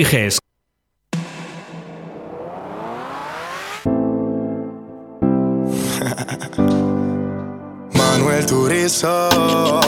Manuel Turizo,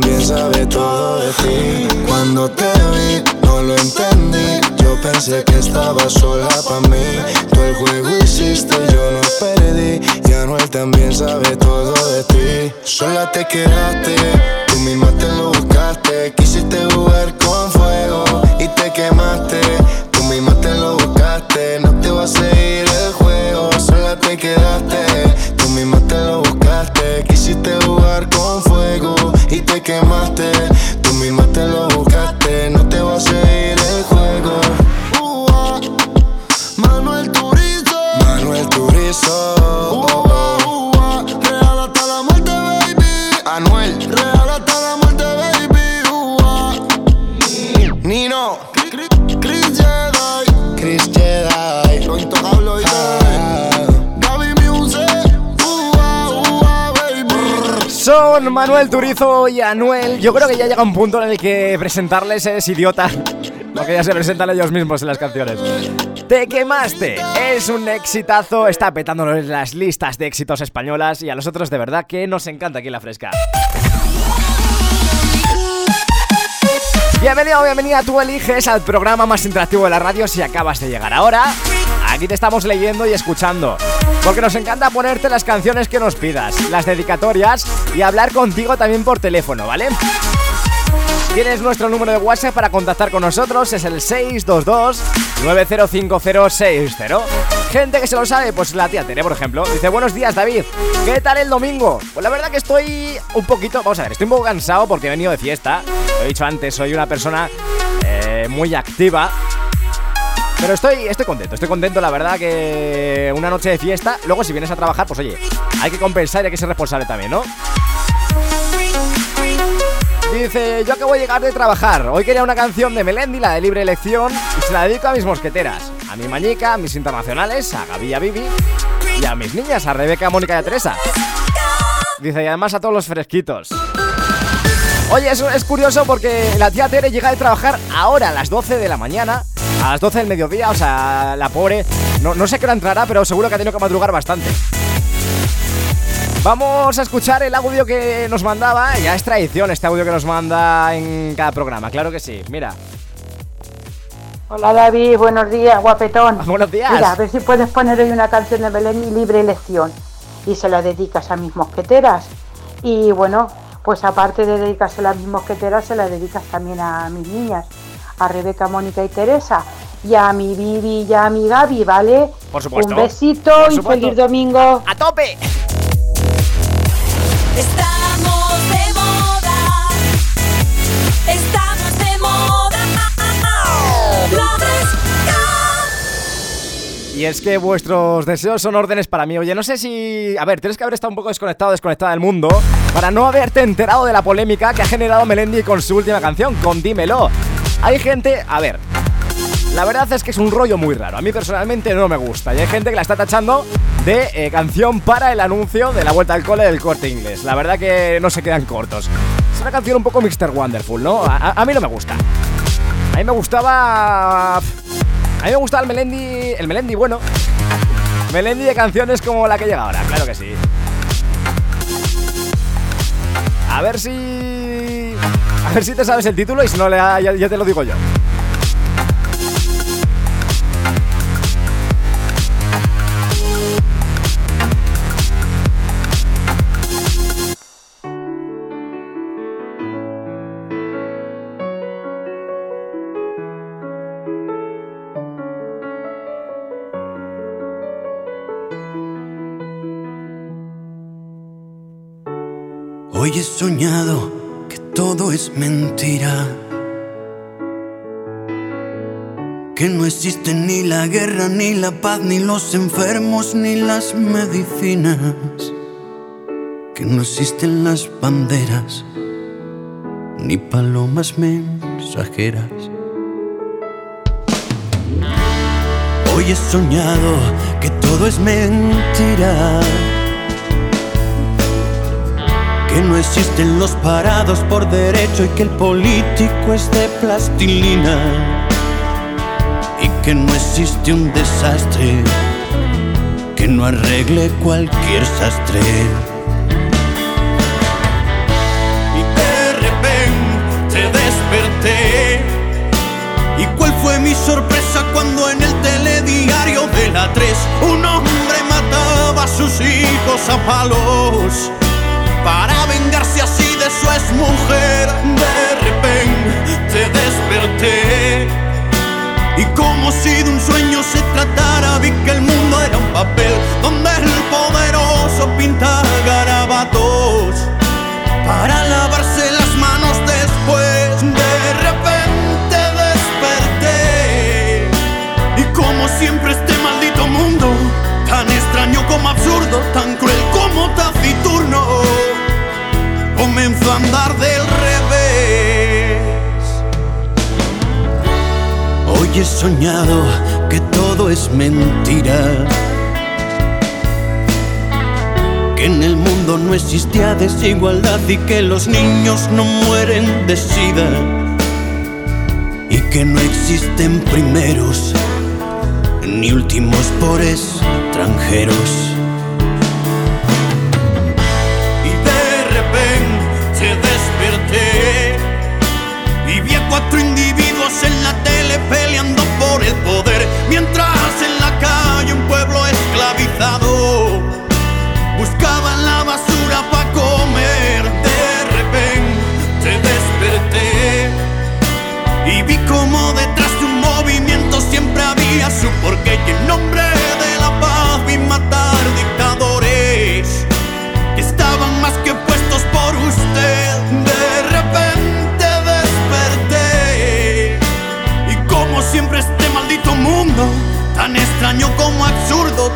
también sabe todo de ti. Cuando te vi, no lo entendí. Yo pensé que estaba sola para mí. Tú el juego hiciste, yo no perdí. Y Anuel también sabe todo de ti. Sola te quedaste, tú misma te lo buscaste. Quisiste jugar con quemaste. Manuel Turizo y Anuel. Yo creo que ya llega un punto en el que presentarles es idiota. Lo que ya se presentan ellos mismos en las canciones. Te quemaste, es un exitazo, está petándolo en las listas de éxitos españolas y a nosotros de verdad que nos encanta aquí la fresca. Bienvenido bienvenida, tú eliges al programa más interactivo de la radio si acabas de llegar ahora. Aquí te estamos leyendo y escuchando, porque nos encanta ponerte las canciones que nos pidas, las dedicatorias y hablar contigo también por teléfono, ¿vale? Tienes nuestro número de WhatsApp para contactar con nosotros, es el 622-905060. Gente que se lo sabe, pues la tía Tere, por ejemplo, dice, buenos días David, ¿qué tal el domingo? Pues la verdad que estoy un poquito, vamos a ver, estoy un poco cansado porque he venido de fiesta, he dicho antes, soy una persona eh, muy activa. Pero estoy, estoy contento, estoy contento, la verdad que una noche de fiesta, luego si vienes a trabajar, pues oye, hay que compensar y hay que ser responsable también, ¿no? Dice, yo acabo de llegar de trabajar, hoy quería una canción de Melendi, la de libre elección, y se la dedico a mis mosqueteras, a mi mañica, a mis internacionales, a Gaby y a Bibi, y a mis niñas, a Rebeca, Mónica y a Teresa. Dice, y además a todos los fresquitos. Oye, eso es curioso porque la tía Tere llega de trabajar ahora a las 12 de la mañana a las 12 del mediodía, o sea, la pobre, no, no sé qué hora entrará, pero seguro que ha tenido que madrugar bastante. Vamos a escuchar el audio que nos mandaba, ya es tradición este audio que nos manda en cada programa, claro que sí, mira. Hola David, buenos días, guapetón. Buenos días. Mira, a ver si puedes poner hoy una canción de Belén y libre elección. Y se la dedicas a mis mosqueteras. Y bueno, pues aparte de dedicársela a mis mosqueteras, se la dedicas también a mis niñas, a Rebeca, Mónica y Teresa. Y a mi Bibi y a mi Gaby, ¿vale? Por supuesto. Un besito Por y supuesto. feliz domingo. ¡A tope! Estamos de moda. Estamos de moda. Y es que vuestros deseos son órdenes para mí. Oye, no sé si... A ver, tienes que haber estado un poco desconectado, desconectada del mundo para no haberte enterado de la polémica que ha generado Melendi con su última canción, con Dímelo. Hay gente... A ver... La verdad es que es un rollo muy raro. A mí personalmente no me gusta. Y hay gente que la está tachando de eh, canción para el anuncio de la vuelta al cole del corte inglés. La verdad que no se quedan cortos. Es una canción un poco Mr. Wonderful, ¿no? A, a- a mí no me gusta. A mí me gustaba... A mí me gustaba el Melendi... El Melendi bueno. Melendi de canciones como la que llega ahora, claro que sí. A ver si... A ver si te sabes el título y si no, ya, ya te lo digo yo. Hoy he soñado todo es mentira. Que no existe ni la guerra, ni la paz, ni los enfermos, ni las medicinas. Que no existen las banderas, ni palomas mensajeras. Hoy he soñado que todo es mentira. Que no existen los parados por derecho y que el político es de plastilina. Y que no existe un desastre que no arregle cualquier sastre. Y de repente desperté. ¿Y cuál fue mi sorpresa cuando en el telediario de la 3 un hombre mataba a sus hijos a palos? Vengarse así de su exmujer. De repente desperté y como si de un sueño se tratara, vi que el mundo era un papel donde el poderoso pinta garabatos para lavarse las manos después. De repente desperté y como siempre este maldito mundo, tan extraño como absurdo, tan soñado que todo es mentira. Que en el mundo no existía desigualdad y que los niños no mueren de sida. Y que no existen primeros ni últimos por extranjeros. Mientras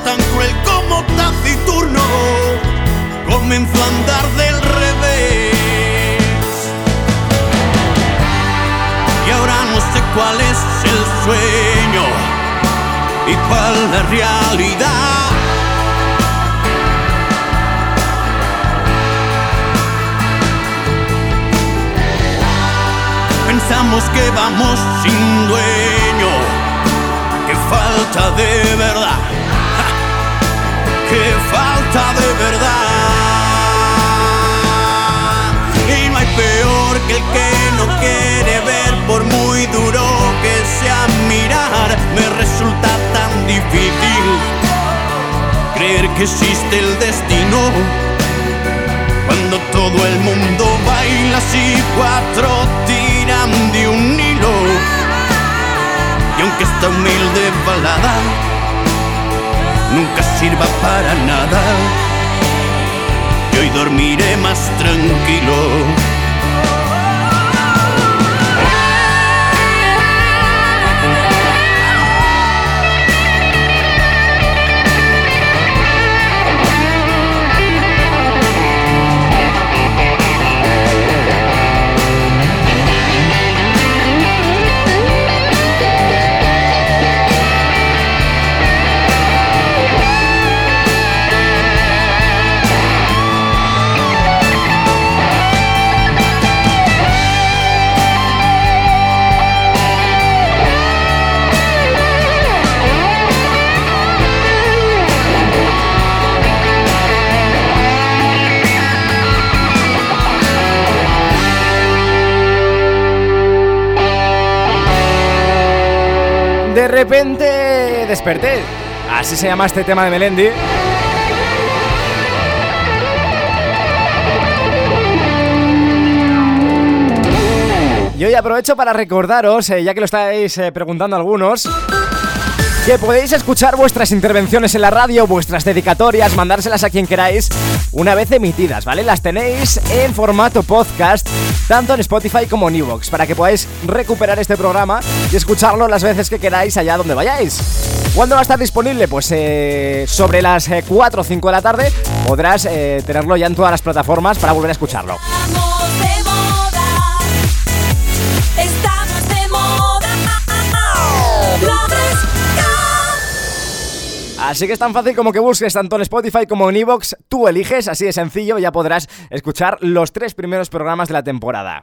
tan cruel como taciturno, comenzó a andar del revés. Y ahora no sé cuál es el sueño y cuál la realidad. Pensamos que vamos sin dueño falta de verdad. ¡Qué falta de verdad! Y no hay peor que el que no quiere ver, por muy duro que sea mirar, me resulta tan difícil creer que existe el destino. Cuando todo el mundo baila así, cuatro tiran de un hilo. Y aunque esta humilde balada nunca sirva para nada, y hoy dormiré más tranquilo. Repente desperté. Así se llama este tema de Melendi. Y hoy aprovecho para recordaros, eh, ya que lo estáis eh, preguntando algunos, que podéis escuchar vuestras intervenciones en la radio, vuestras dedicatorias, mandárselas a quien queráis una vez emitidas, ¿vale? Las tenéis en formato podcast, tanto en Spotify como en Evox, para que podáis recuperar este programa y escucharlo las veces que queráis allá donde vayáis. ¿Cuándo va a estar disponible? Pues eh, sobre las eh, 4 o 5 de la tarde podrás eh, tenerlo ya en todas las plataformas para volver a escucharlo. Así que es tan fácil como que busques tanto en Spotify como en Evox, tú eliges, así de sencillo, ya podrás escuchar los tres primeros programas de la temporada.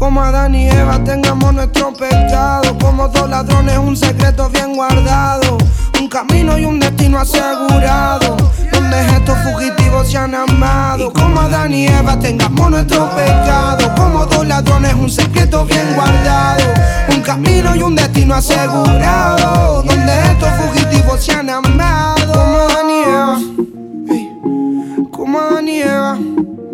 Como Adán y Eva tengamos nuestro pecado. Como dos ladrones, un secreto bien guardado. Un camino y un destino asegurado. Donde estos fugitivos se han amado. Como Adán y Eva tengamos nuestro pecado. Como dos ladrones, un secreto bien guardado. Un camino y un destino asegurado. Donde estos fugitivos se han amado. Como Adán y Como Adán y.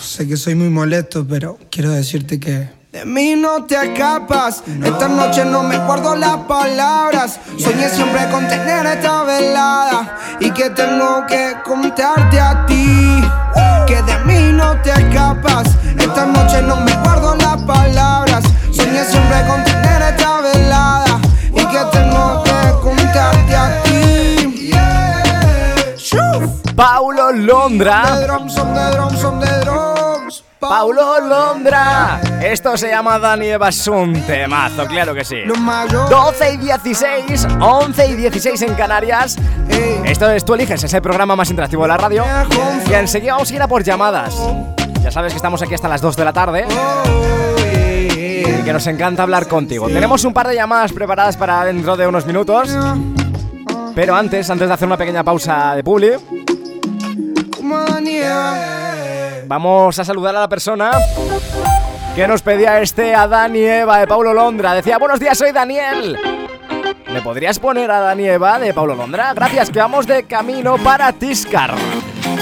Sé que soy muy molesto, pero quiero decirte que. De mí no te escapas, esta noche no me guardo las palabras. Soñé siempre con tener esta velada y que tengo que contarte a ti. Que de mí no te escapas, esta noche no me guardo las palabras. Soñé siempre con Paulo De Londra. drums, son de drums, son de drums. Paulo Londra. Esto se llama Dani Eva, es un temazo, claro que sí. Los mayores. 12 y 16, 11 y 16 en Canarias. Esto es Tú Eliges, es el programa más interactivo de la radio. Y enseguida vamos a ir a por llamadas. Ya sabes que estamos aquí hasta las 2 de la tarde y que nos encanta hablar contigo. Tenemos un par de llamadas preparadas para dentro de unos minutos. Pero antes, antes de hacer una pequeña pausa de publi, Vamos a saludar a la persona que nos pedía este a Dani Eva de Paulo Londra. Decía, buenos días, soy Daniel. ¿Me podrías poner a Dani Eva de Paulo Londra? Gracias, que vamos de camino para Tiscar.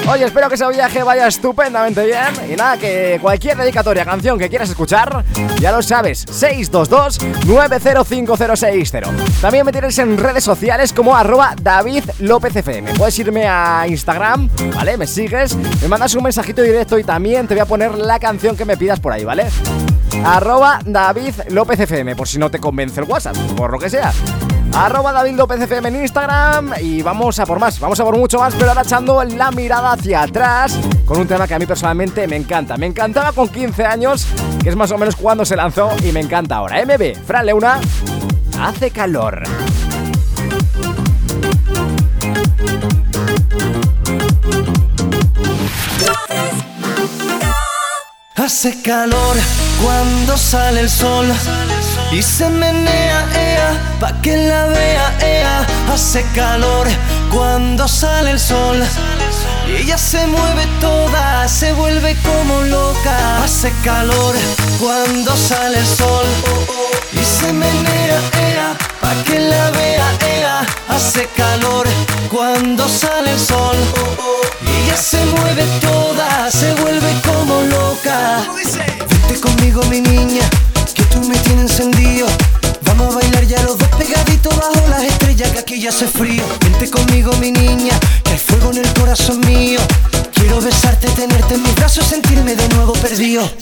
Oye, espero que ese viaje vaya estupendamente bien. Y nada, que cualquier dedicatoria, canción que quieras escuchar, ya lo sabes, 622-905060. También me tienes en redes sociales como arroba David. Puedes irme a Instagram, ¿vale? Me sigues, me mandas un mensajito directo y también te voy a poner la canción que me pidas por ahí, ¿vale? Arroba David FM, por si no te convence el WhatsApp, por lo que sea. Arroba David López en Instagram y vamos a por más, vamos a por mucho más, pero ahora echando la mirada hacia atrás con un tema que a mí personalmente me encanta. Me encantaba con 15 años, que es más o menos cuando se lanzó y me encanta ahora. MB, Fran Leuna, hace calor. Hace calor cuando sale el sol y se menea, pa' que la vea, ea. Hace calor cuando sale el sol y ella se mueve toda, se vuelve como loca. Hace calor cuando sale el sol y se menea, ea, pa' que la vea, ea. Hace calor cuando sale el sol y ella se mueve toda,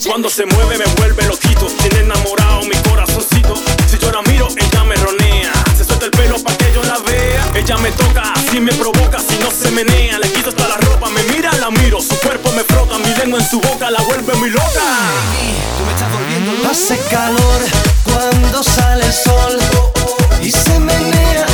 Cuando se mueve me vuelve loquito Tiene enamorado mi corazoncito. Si yo la miro, ella me ronea. Se suelta el pelo pa' que yo la vea. Ella me toca, así me provoca Si no se menea, le quito hasta la ropa Me mira, la miro, su cuerpo me frota Mi lengua en su boca la vuelve muy loca. Hace calor cuando sale el sol y se menea,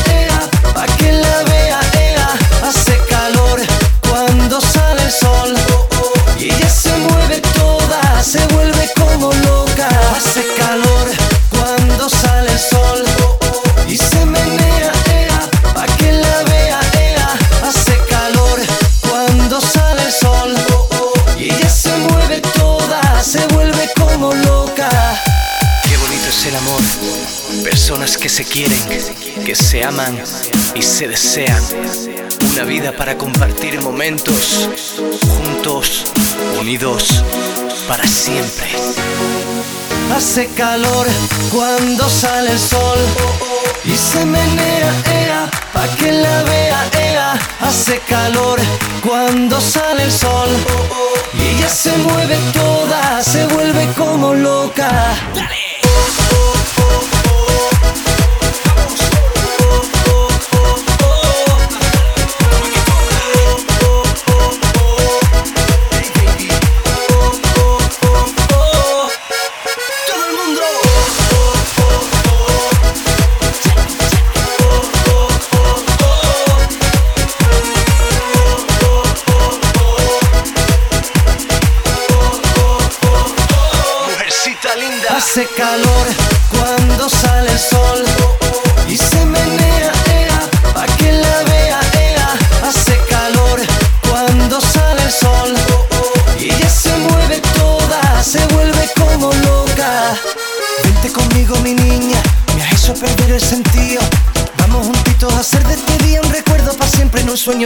Personas que se quieren, que se aman y se desean. Una vida para compartir momentos juntos, unidos para siempre. Hace calor cuando sale el sol y se menea, ea, pa' que la vea, ea. Hace calor cuando sale el sol y ella se mueve toda, se vuelve como loca. linda.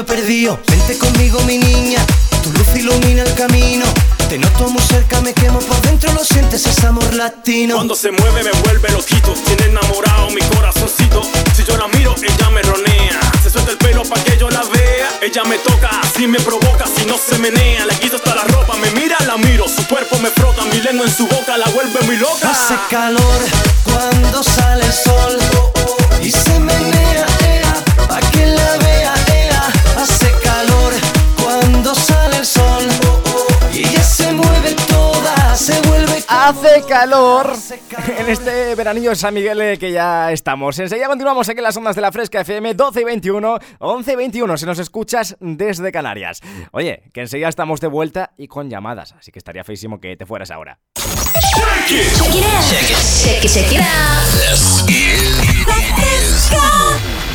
Perdido. Vente conmigo, mi niña, tu luz ilumina el camino. Te noto muy cerca, me quemo por dentro, lo sientes, es amor latino. Cuando se mueve me vuelve loquito. Tiene enamorado mi corazoncito. Si yo la miro, ella me ronea. Se suelta el pelo pa' que yo la vea. Ella me toca, así me provoca. Si no se menea, le quito hasta la ropa. Me mira, la miro, su cuerpo me frota. Mi lengua en su boca la vuelve muy loca. Hace calor cuando sale el sol. Y se menea, Hace calor en este veranillo de San Miguel eh, que ya estamos. Enseguida continuamos aquí en las ondas de la Fresca FM 12 y 21, 11 y 21 si nos escuchas desde Canarias. Oye, que enseguida estamos de vuelta y con llamadas, así que estaría feísimo que te fueras ahora. Check it out. Check it, check it out.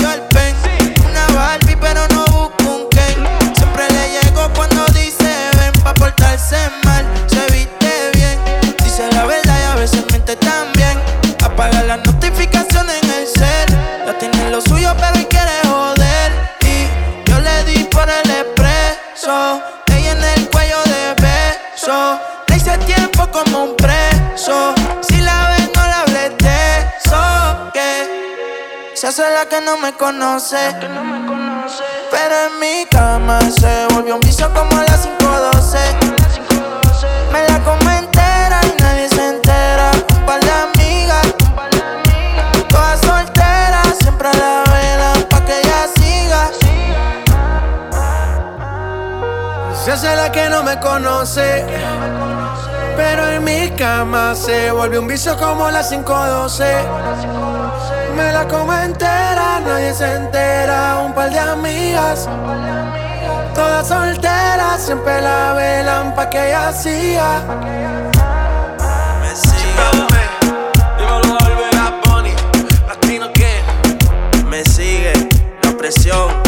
no me conoce. Pero en mi cama se volvió un vicio como a las 5.12. Me la como entera y nadie se entera. Un par de amigas, todas solteras, siempre a la vela pa' que ella siga. Se hace la que no me conoce. Pero en mi cama se volvió un vicio como las 512. Me la como entera, nadie se entera. Un par de amigas, todas solteras, siempre la velan pa' que ella siga. Me sigue, dímelo Bunny, latino que me sigue, la presión,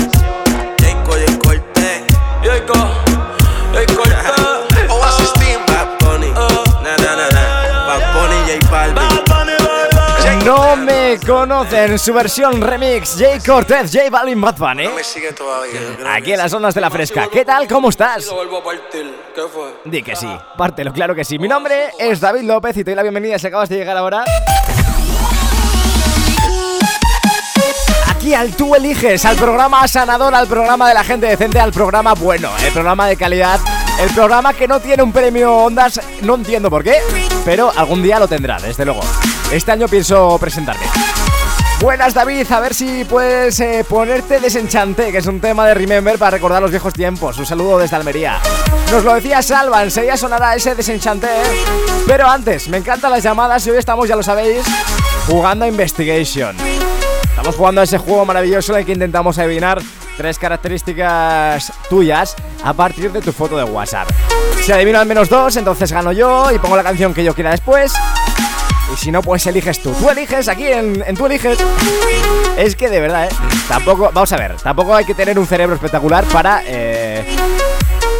No conocen su versión remix Jay Cortez, J Balvin, Bad Bunny. me sigue todavía. Aquí en las zonas de la fresca. ¿Qué tal? ¿Cómo estás? Lo vuelvo a partir, ¿qué fue? Di que sí, pártelo, claro que sí. Mi nombre es David López y te doy la bienvenida si acabas de llegar ahora. Aquí al tú eliges, al programa sanador, al programa de la gente decente, al programa bueno, el programa de calidad, el programa que no tiene un premio Ondas, no entiendo por qué, pero algún día lo tendrá, desde luego. Este año pienso presentarme. Buenas David, a ver si puedes eh, ponerte desenchante, que es un tema de Remember para recordar los viejos tiempos. Un saludo desde Almería. Nos lo decía Salva, enseguida sonará ese desenchante. ¿eh? Pero antes, me encantan las llamadas y hoy estamos, ya lo sabéis, jugando a Investigation. Estamos jugando a ese juego maravilloso en el que intentamos adivinar tres características tuyas a partir de tu foto de WhatsApp. Si adivino al menos dos, entonces gano yo y pongo la canción que yo quiera después. Y si no, pues eliges tú. Tú eliges aquí en, en Tú eliges. Es que de verdad, ¿eh? Tampoco, vamos a ver, tampoco hay que tener un cerebro espectacular para eh,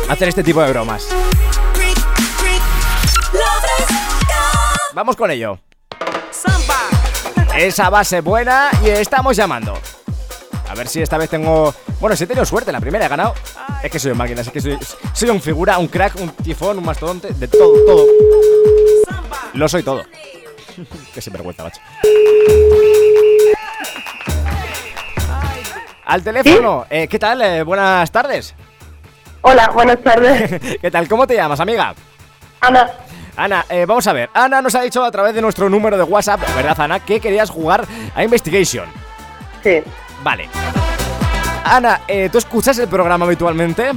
hacer este tipo de bromas. Vamos con ello. Esa base buena y estamos llamando. A ver si esta vez tengo. Bueno, si he tenido suerte, la primera he ganado. Es que soy un máquina, es que soy, soy un figura, un crack, un tifón, un mastodonte, de todo, todo. Lo soy todo. Qué sinvergüenza, macho. Al teléfono, eh, ¿qué tal? Eh, buenas tardes. Hola, buenas tardes. ¿Qué tal? ¿Cómo te llamas, amiga? Ana. Ana, eh, vamos a ver. Ana nos ha dicho a través de nuestro número de WhatsApp, ¿verdad, Ana? Que querías jugar a Investigation. Sí. Vale. Ana, ¿tú escuchas el programa habitualmente?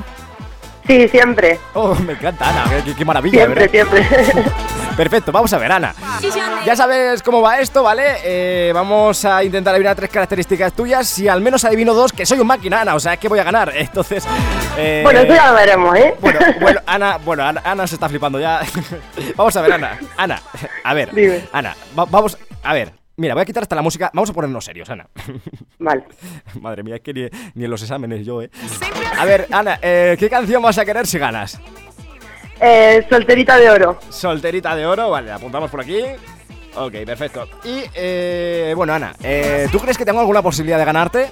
Sí, siempre. Oh, me encanta, Ana. Qué, qué maravilla, Siempre, ¿verdad? siempre. Perfecto, vamos a ver, Ana. Ya sabes cómo va esto, ¿vale? Eh, vamos a intentar adivinar tres características tuyas. Si al menos adivino dos, que soy un máquina, Ana, o sea, es que voy a ganar. Entonces. eh, Bueno, eso ya lo veremos, ¿eh? Bueno, bueno, Ana, bueno, Ana, Ana se está flipando ya. vamos a ver, Ana. Ana, a ver. Dime. Ana, va- vamos. A ver. Mira, voy a quitar hasta la música. Vamos a ponernos serios, Ana. Vale. Madre mía, es que ni, ni en los exámenes yo, ¿eh? A ver, Ana, eh, ¿qué canción vas a querer si ganas? Eh, solterita de oro. Solterita de oro, vale, la apuntamos por aquí. Ok, perfecto. Y, eh, bueno, Ana, eh, ¿tú crees que tengo alguna posibilidad de ganarte?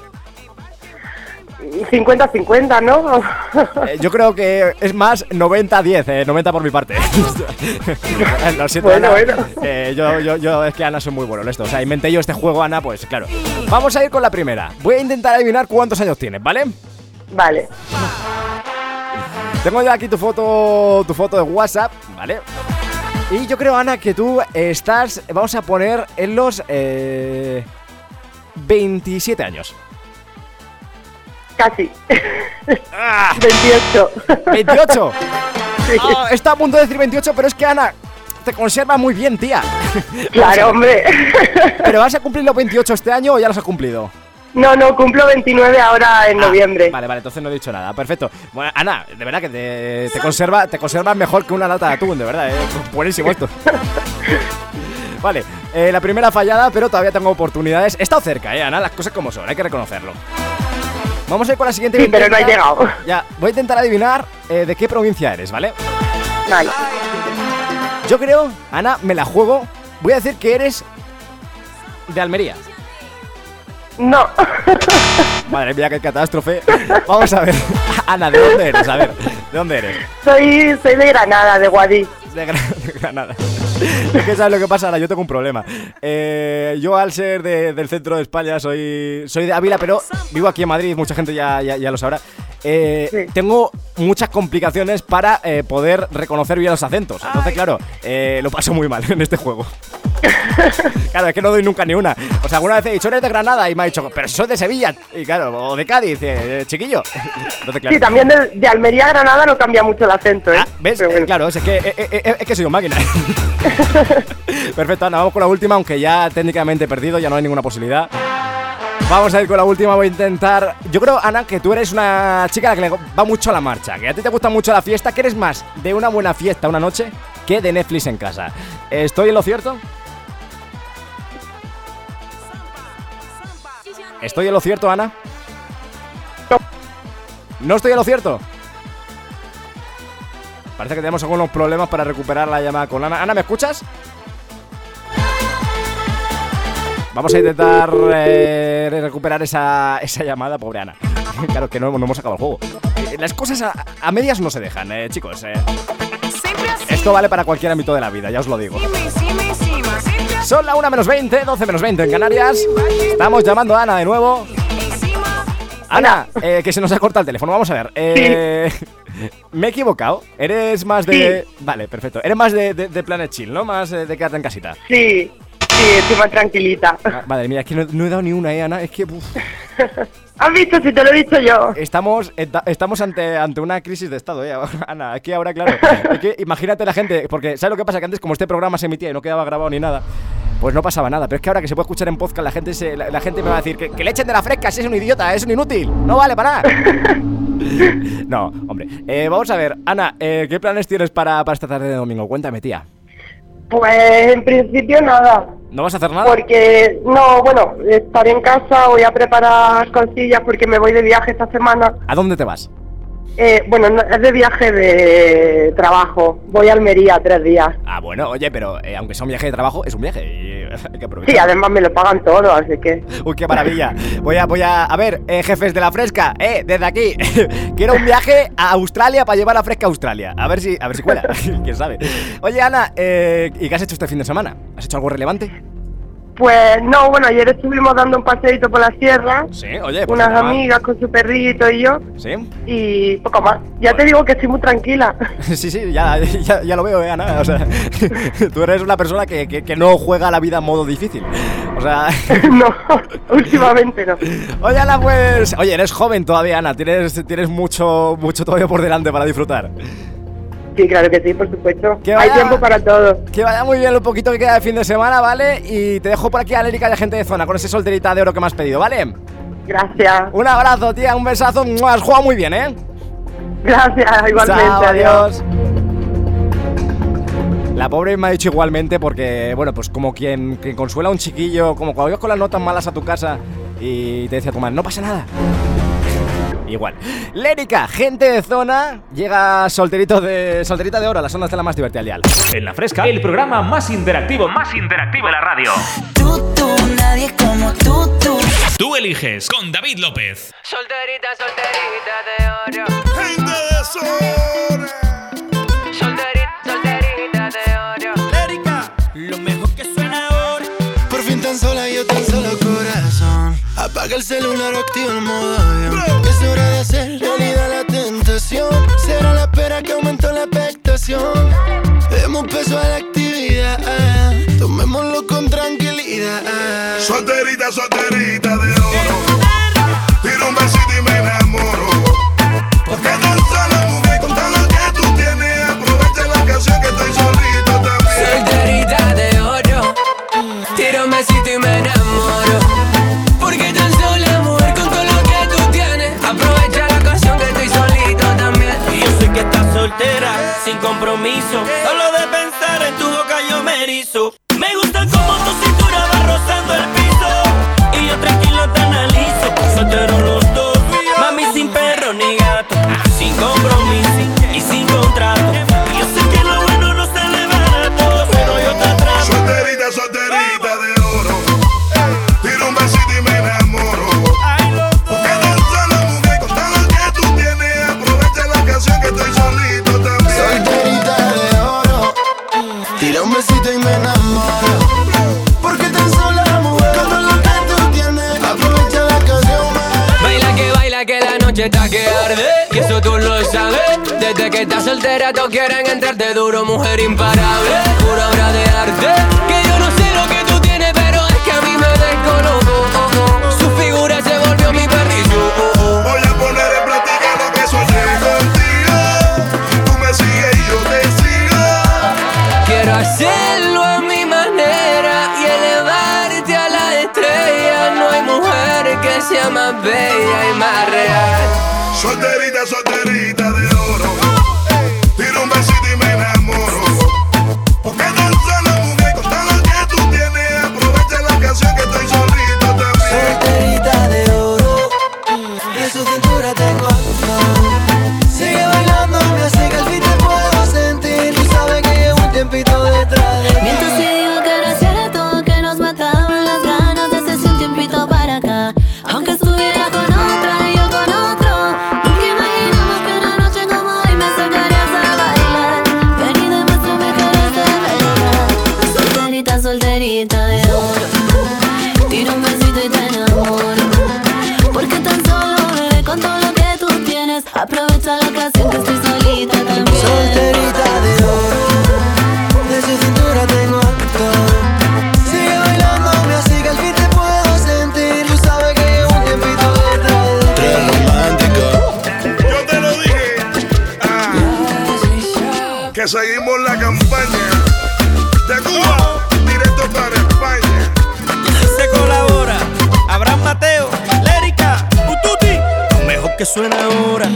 50-50, ¿no? Eh, yo creo que es más 90-10, eh, 90 por mi parte. Lo siento, Bueno, Ana. bueno. Eh, yo, yo, yo, es que Ana soy muy bueno en esto. O sea, inventé yo este juego, Ana, pues claro. Vamos a ir con la primera. Voy a intentar adivinar cuántos años tienes, ¿vale? Vale. Tengo ya aquí tu foto, tu foto de WhatsApp, ¿vale? Y yo creo, Ana, que tú estás, vamos a poner en los eh, 27 años. Casi. Ah. 28. ¿28? Sí. Ah, está a punto de decir 28, pero es que Ana te conserva muy bien, tía. Claro, hombre. ¿Pero vas a cumplir los 28 este año o ya los has cumplido? No, no, cumplo 29 ahora en noviembre. Ah, Vale, vale, entonces no he dicho nada. Perfecto. Bueno, Ana, de verdad que te, te conserva, te conserva mejor que una lata de atún, de verdad, eh. Buenísimo esto. Vale, eh, la primera fallada, pero todavía tengo oportunidades. He estado cerca, eh, Ana, las cosas como son, hay que reconocerlo. Vamos a ir con la siguiente. Sí, pero no ha intenta- llegado. Ya, voy a intentar adivinar eh, de qué provincia eres, ¿vale? Vale. Yo creo, Ana, me la juego. Voy a decir que eres de Almería. No. Madre mía, qué catástrofe. Vamos a ver. Ana, ¿de dónde eres? A ver, ¿de dónde eres? Soy, soy de Granada, de Guadí. De, de Granada. Es que sabes lo que pasa, Ana, yo tengo un problema. Eh, yo al ser de- del centro de España soy, soy de Ávila, pero vivo aquí en Madrid, mucha gente ya, ya, ya lo sabrá. Eh, Tengo muchas complicaciones para eh, poder reconocer bien los acentos. Entonces, claro, lo paso muy mal en este juego. Claro, es que no doy nunca ni una. O sea, alguna vez he dicho, eres de Granada y me ha dicho, pero soy de Sevilla. Y claro, o de Cádiz, eh, chiquillo. Claro. Sí, también de, de Almería a Granada no cambia mucho el acento, ¿eh? ¿Ves? Eh, claro, es que, eh, eh, es que soy un máquina. Perfecto, Ana, vamos con la última, aunque ya técnicamente he perdido, ya no hay ninguna posibilidad. Vamos a ir con la última, voy a intentar... Yo creo, Ana, que tú eres una chica a la que le va mucho a la marcha, que a ti te gusta mucho la fiesta, que eres más de una buena fiesta una noche que de Netflix en casa. ¿Estoy en lo cierto? ¿Estoy en lo cierto, Ana? ¿No estoy en lo cierto? Parece que tenemos algunos problemas para recuperar la llamada con Ana. Ana, ¿me escuchas? Vamos a intentar eh, recuperar esa, esa llamada, pobre Ana. claro que no, no hemos acabado el juego. Eh, Las cosas a, a medias no se dejan, eh, chicos. eh. Esto vale para cualquier ámbito de la vida, ya os lo digo. Son la 1 menos 20, 12 menos 20 en Canarias. Estamos llamando a Ana de nuevo. Ana, eh, que se nos ha cortado el teléfono. Vamos a ver. eh, Me he equivocado. Eres más de. Vale, perfecto. Eres más de, de- de Planet Chill, ¿no? Más eh, de quedarte en casita. Sí, sí, estoy más tranquilita. Ah, Madre mía, es que no, no he dado ni una, ¿eh, Ana? Es que. uf. ¿Has visto si te lo he dicho yo? Estamos, enta- estamos ante, ante una crisis de estado, ¿eh? Ana, que ahora, claro. Que imagínate la gente, porque ¿sabes lo que pasa? Que antes, como este programa se emitía y no quedaba grabado ni nada, pues no pasaba nada. Pero es que ahora que se puede escuchar en podcast, la gente, se- la, la gente me va a decir que, que le echen de la fresca, si es un idiota, es un inútil, no vale para nada. No, hombre. Eh, vamos a ver, Ana, eh, ¿qué planes tienes para, para esta tarde de domingo? Cuéntame, tía. Pues en principio nada. ¿No vas a hacer nada? Porque, no, bueno, estaré en casa, voy a preparar cosillas porque me voy de viaje esta semana. ¿A dónde te vas? Eh, bueno, no, es de viaje de trabajo. Voy a Almería tres días. Ah, bueno, oye, pero eh, aunque sea un viaje de trabajo, es un viaje y eh, hay que aprovechar. Sí, además me lo pagan todo, así que... Uy, qué maravilla. Voy a, voy a, a ver, eh, jefes de la fresca, eh, desde aquí. Quiero un viaje a Australia para llevar la fresca a Australia. A ver si, a ver si cuela. Quién sabe. Oye, Ana, eh, ¿y qué has hecho este fin de semana? ¿Has hecho algo relevante? Pues no, bueno, ayer estuvimos dando un paseíto por la sierra. Sí, oye, pues Unas amigas con su perrito y yo. Sí. Y poco más. Ya te digo que estoy muy tranquila. Sí, sí, ya, ya, ya lo veo, eh, Ana. O sea, tú eres una persona que, que- que no juega la vida en modo difícil. O sea. no, últimamente no. Oye, Ana, pues. Oye, eres joven todavía, Ana. Tienes, tienes mucho, mucho todavía por delante para disfrutar. Sí, claro que sí, por supuesto. Que Hay tiempo para todo. Que vaya muy bien lo poquito que queda de fin de semana, ¿vale? Y te dejo por aquí a Lérica y a gente de zona con ese solterita de oro que me has pedido, ¿vale? Gracias. Un abrazo, tía, un besazo. Has jugado muy bien, ¿eh? Gracias, igualmente. Chao, adiós. La pobre me ha dicho igualmente porque, bueno, pues como quien, quien consuela a un chiquillo, como cuando ibas con las notas malas a tu casa y te decía tu madre, no pasa nada. Igual. Lérica, gente de zona, llega solterito de, solterita de oro, las ondas de la más divertida al dial. En la fresca, el programa más interactivo, más interactivo de la radio. Tú, nadie como tú, tú. Tú eliges con David López. Solterita, solterita de oro. Gente de zona. Solterita, solterita de oro. Lérica, lo mejor que suena ahora. Por fin tan sola, yo tan solo corazón. Apaga el celular o activa el modo avión. La tentación. Será la espera que aumentó la expectación. Demos peso a la actividad. Tomémoslo con tranquilidad. Solterita, solterita sin compromiso. Soltera todos quieren entrarte duro Mujer imparable, suena ahora.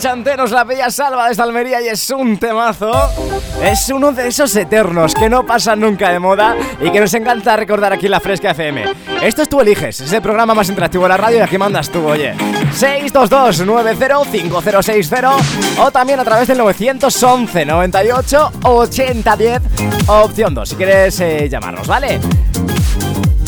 Desenchantenos la bella salva desde Almería y es un temazo. Es uno de esos eternos que no pasan nunca de moda y que nos encanta recordar aquí en la Fresca FM. Esto es Tú Eliges, es el programa más interactivo de la radio y aquí mandas tú, oye. 622-905060 o también a través del 911 98 80 10 opción 2 si quieres eh, llamarnos, ¿vale?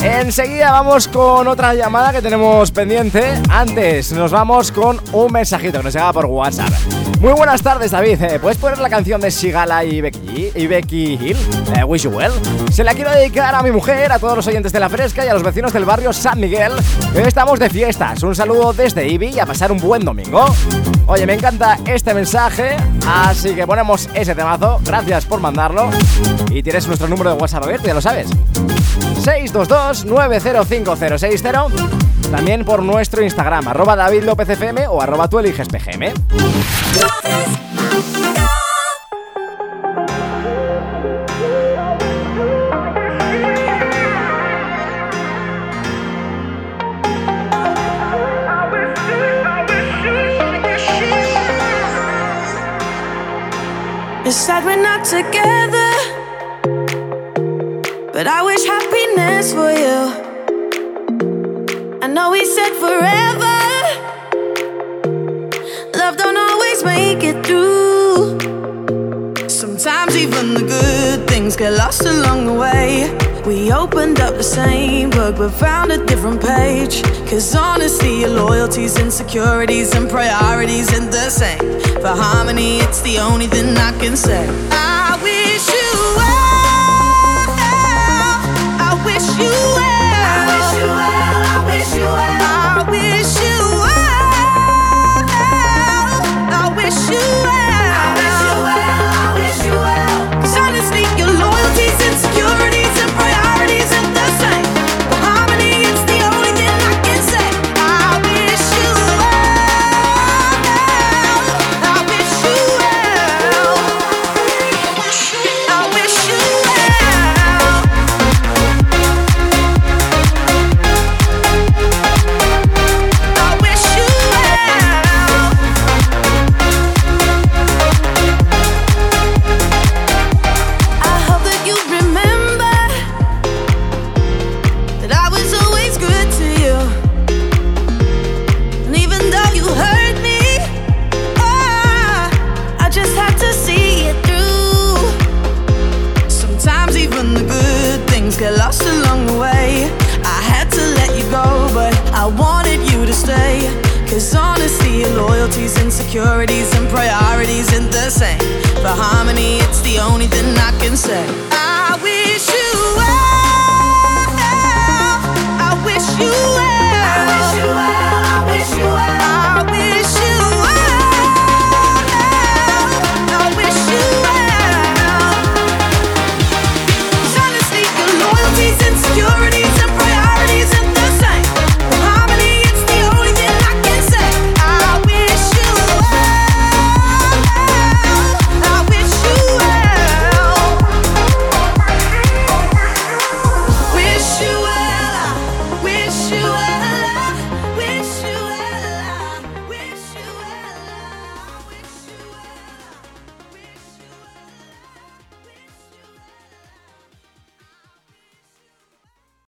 Enseguida vamos con otra llamada que tenemos pendiente. Antes nos vamos con un mensajito que nos llega por WhatsApp. Muy buenas tardes, David. Eh, ¿Puedes poner la canción de Sigala y Becky, y Becky Hill? Eh, Wish You Well. Se la quiero dedicar a mi mujer, a todos los oyentes de La Fresca y a los vecinos del barrio San Miguel. Estamos de fiestas. Un saludo desde Ibi y a pasar un buen domingo. Oye, me encanta este mensaje, así que ponemos ese temazo. Gracias por mandarlo. Y tienes nuestro número de WhatsApp abierto, ya lo sabes. 622-905060. También por nuestro Instagram, arroba David López FM o arroba tú eliges PGM. It's sad we're not together, but I wish happiness for you. I know we said forever, love don't always make it through. Sometimes even the good things get lost along the way. We opened up the same book but found a different page. Cause honestly, your loyalties, insecurities, and priorities ain't the same. For harmony, it's the only thing I can say. I